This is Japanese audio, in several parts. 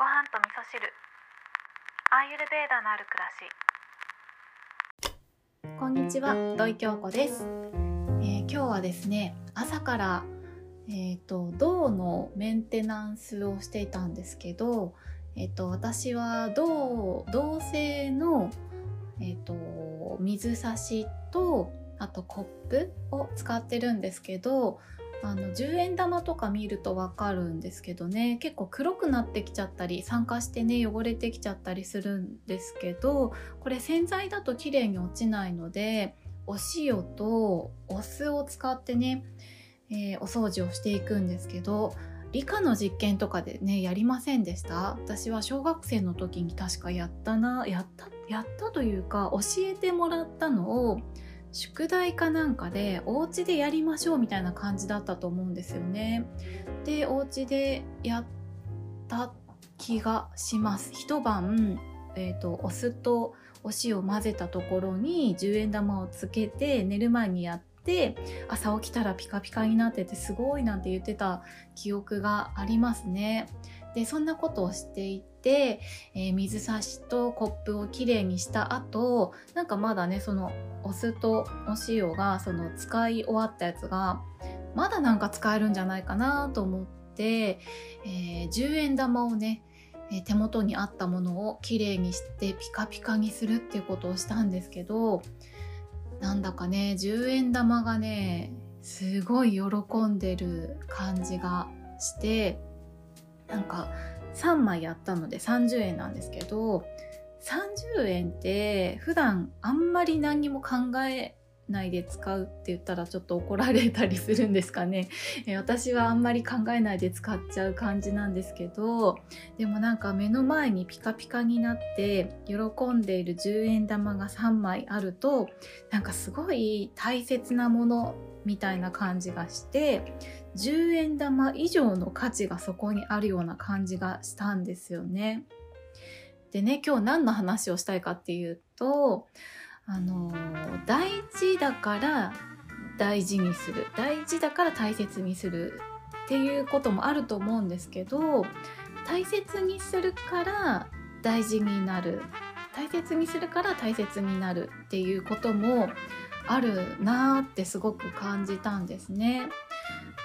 ご飯と味噌汁。アーユルベーダのある暮らし。こんにちは土井京子です、えー今日はですね朝からえっ、と銅のメンテナンスをしていたんですけどえっ、と私は銅銅製のえっ、と水差しとあとコップを使ってるんですけどあの10円玉とか見るとわかるんですけどね。結構黒くなってきちゃったり酸化してね汚れてきちゃったりするんですけどこれ洗剤だと綺麗に落ちないのでお塩とお酢を使ってね、えーお掃除をしていくんですけど理科の実験とかでねやりませんでした？私は小学生の時に確かやったなやったやったというか教えてもらったのを宿題かなんかでお家でやりましょうみたいな感じだったと思うんですよね。でお家でやった気がします。一晩、えー、とお酢とお塩混ぜたところに10円玉をつけて寝る前にやって朝起きたらピカピカになっててすごいなんて言ってた記憶がありますね。でそんなことをしていて、えー水差しとコップをきれいにした後なんかまだねそのお酢とお塩がその使い終わったやつがまだなんか使えるんじゃないかなと思って、えー10円玉をね手元にあったものをきれいにしてピカピカにするっていうことをしたんですけどなんだかね10円玉がねすごい喜んでる感じがしてなんか3枚やったので30円なんですけど30円って普段あんまり何にも考えないで使うって言ったらちょっと怒られたりするんですかね。えー私はあんまり考えないで使っちゃう感じなんですけどでもなんか目の前にピカピカになって喜んでいる10円玉が3枚あるとなんかすごい大切なものみたいな感じがして10円玉以上の価値がそこにあるような感じがしたんですよね。でね今日何の話をしたいかっていうとあの大事だから大事にする大事だから大切にするっていうこともあると思うんですけど大切にするから大事になる大切にするから大切になるっていうこともあるなーってすごく感じたんですね。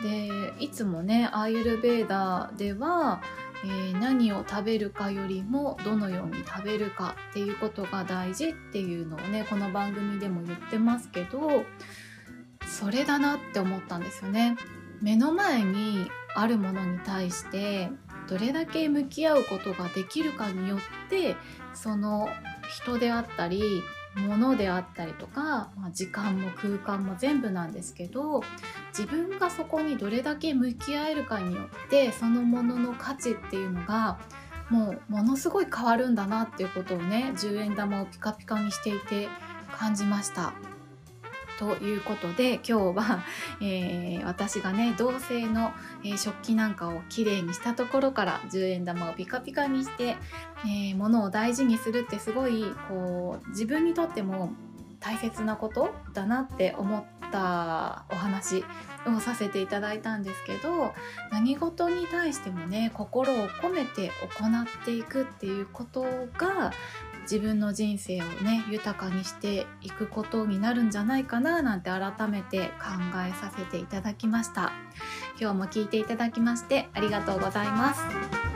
でいつもねアーユルベーダでは、えー何を食べるかよりもどのように食べるかっていうことが大事っていうのをねこの番組でも言ってますけどそれだなって思ったんですよね。目の前にあるものに対してどれだけ向き合うことができるかによってその人であったり物であったりとか、まあ、時間も空間も全部なんですけど自分がそこにどれだけ向き合えるかによってそのものの価値っていうのがもうものすごい変わるんだなっていうことをね10円玉をピカピカにしていて感じました。ということで今日は、えー私がね銅製の、えー食器なんかをきれいにしたところから10円玉をピカピカにして、えー物を大事にするってすごいこう自分にとっても大切なことだなって思っったお話をさせていただいたんですけど何事に対してもね心を込めて行っていくっていうことが自分の人生をね豊かにしていくことになるんじゃないかななんて改めて考えさせていただきました。今日も聞いていただきましてありがとうございます。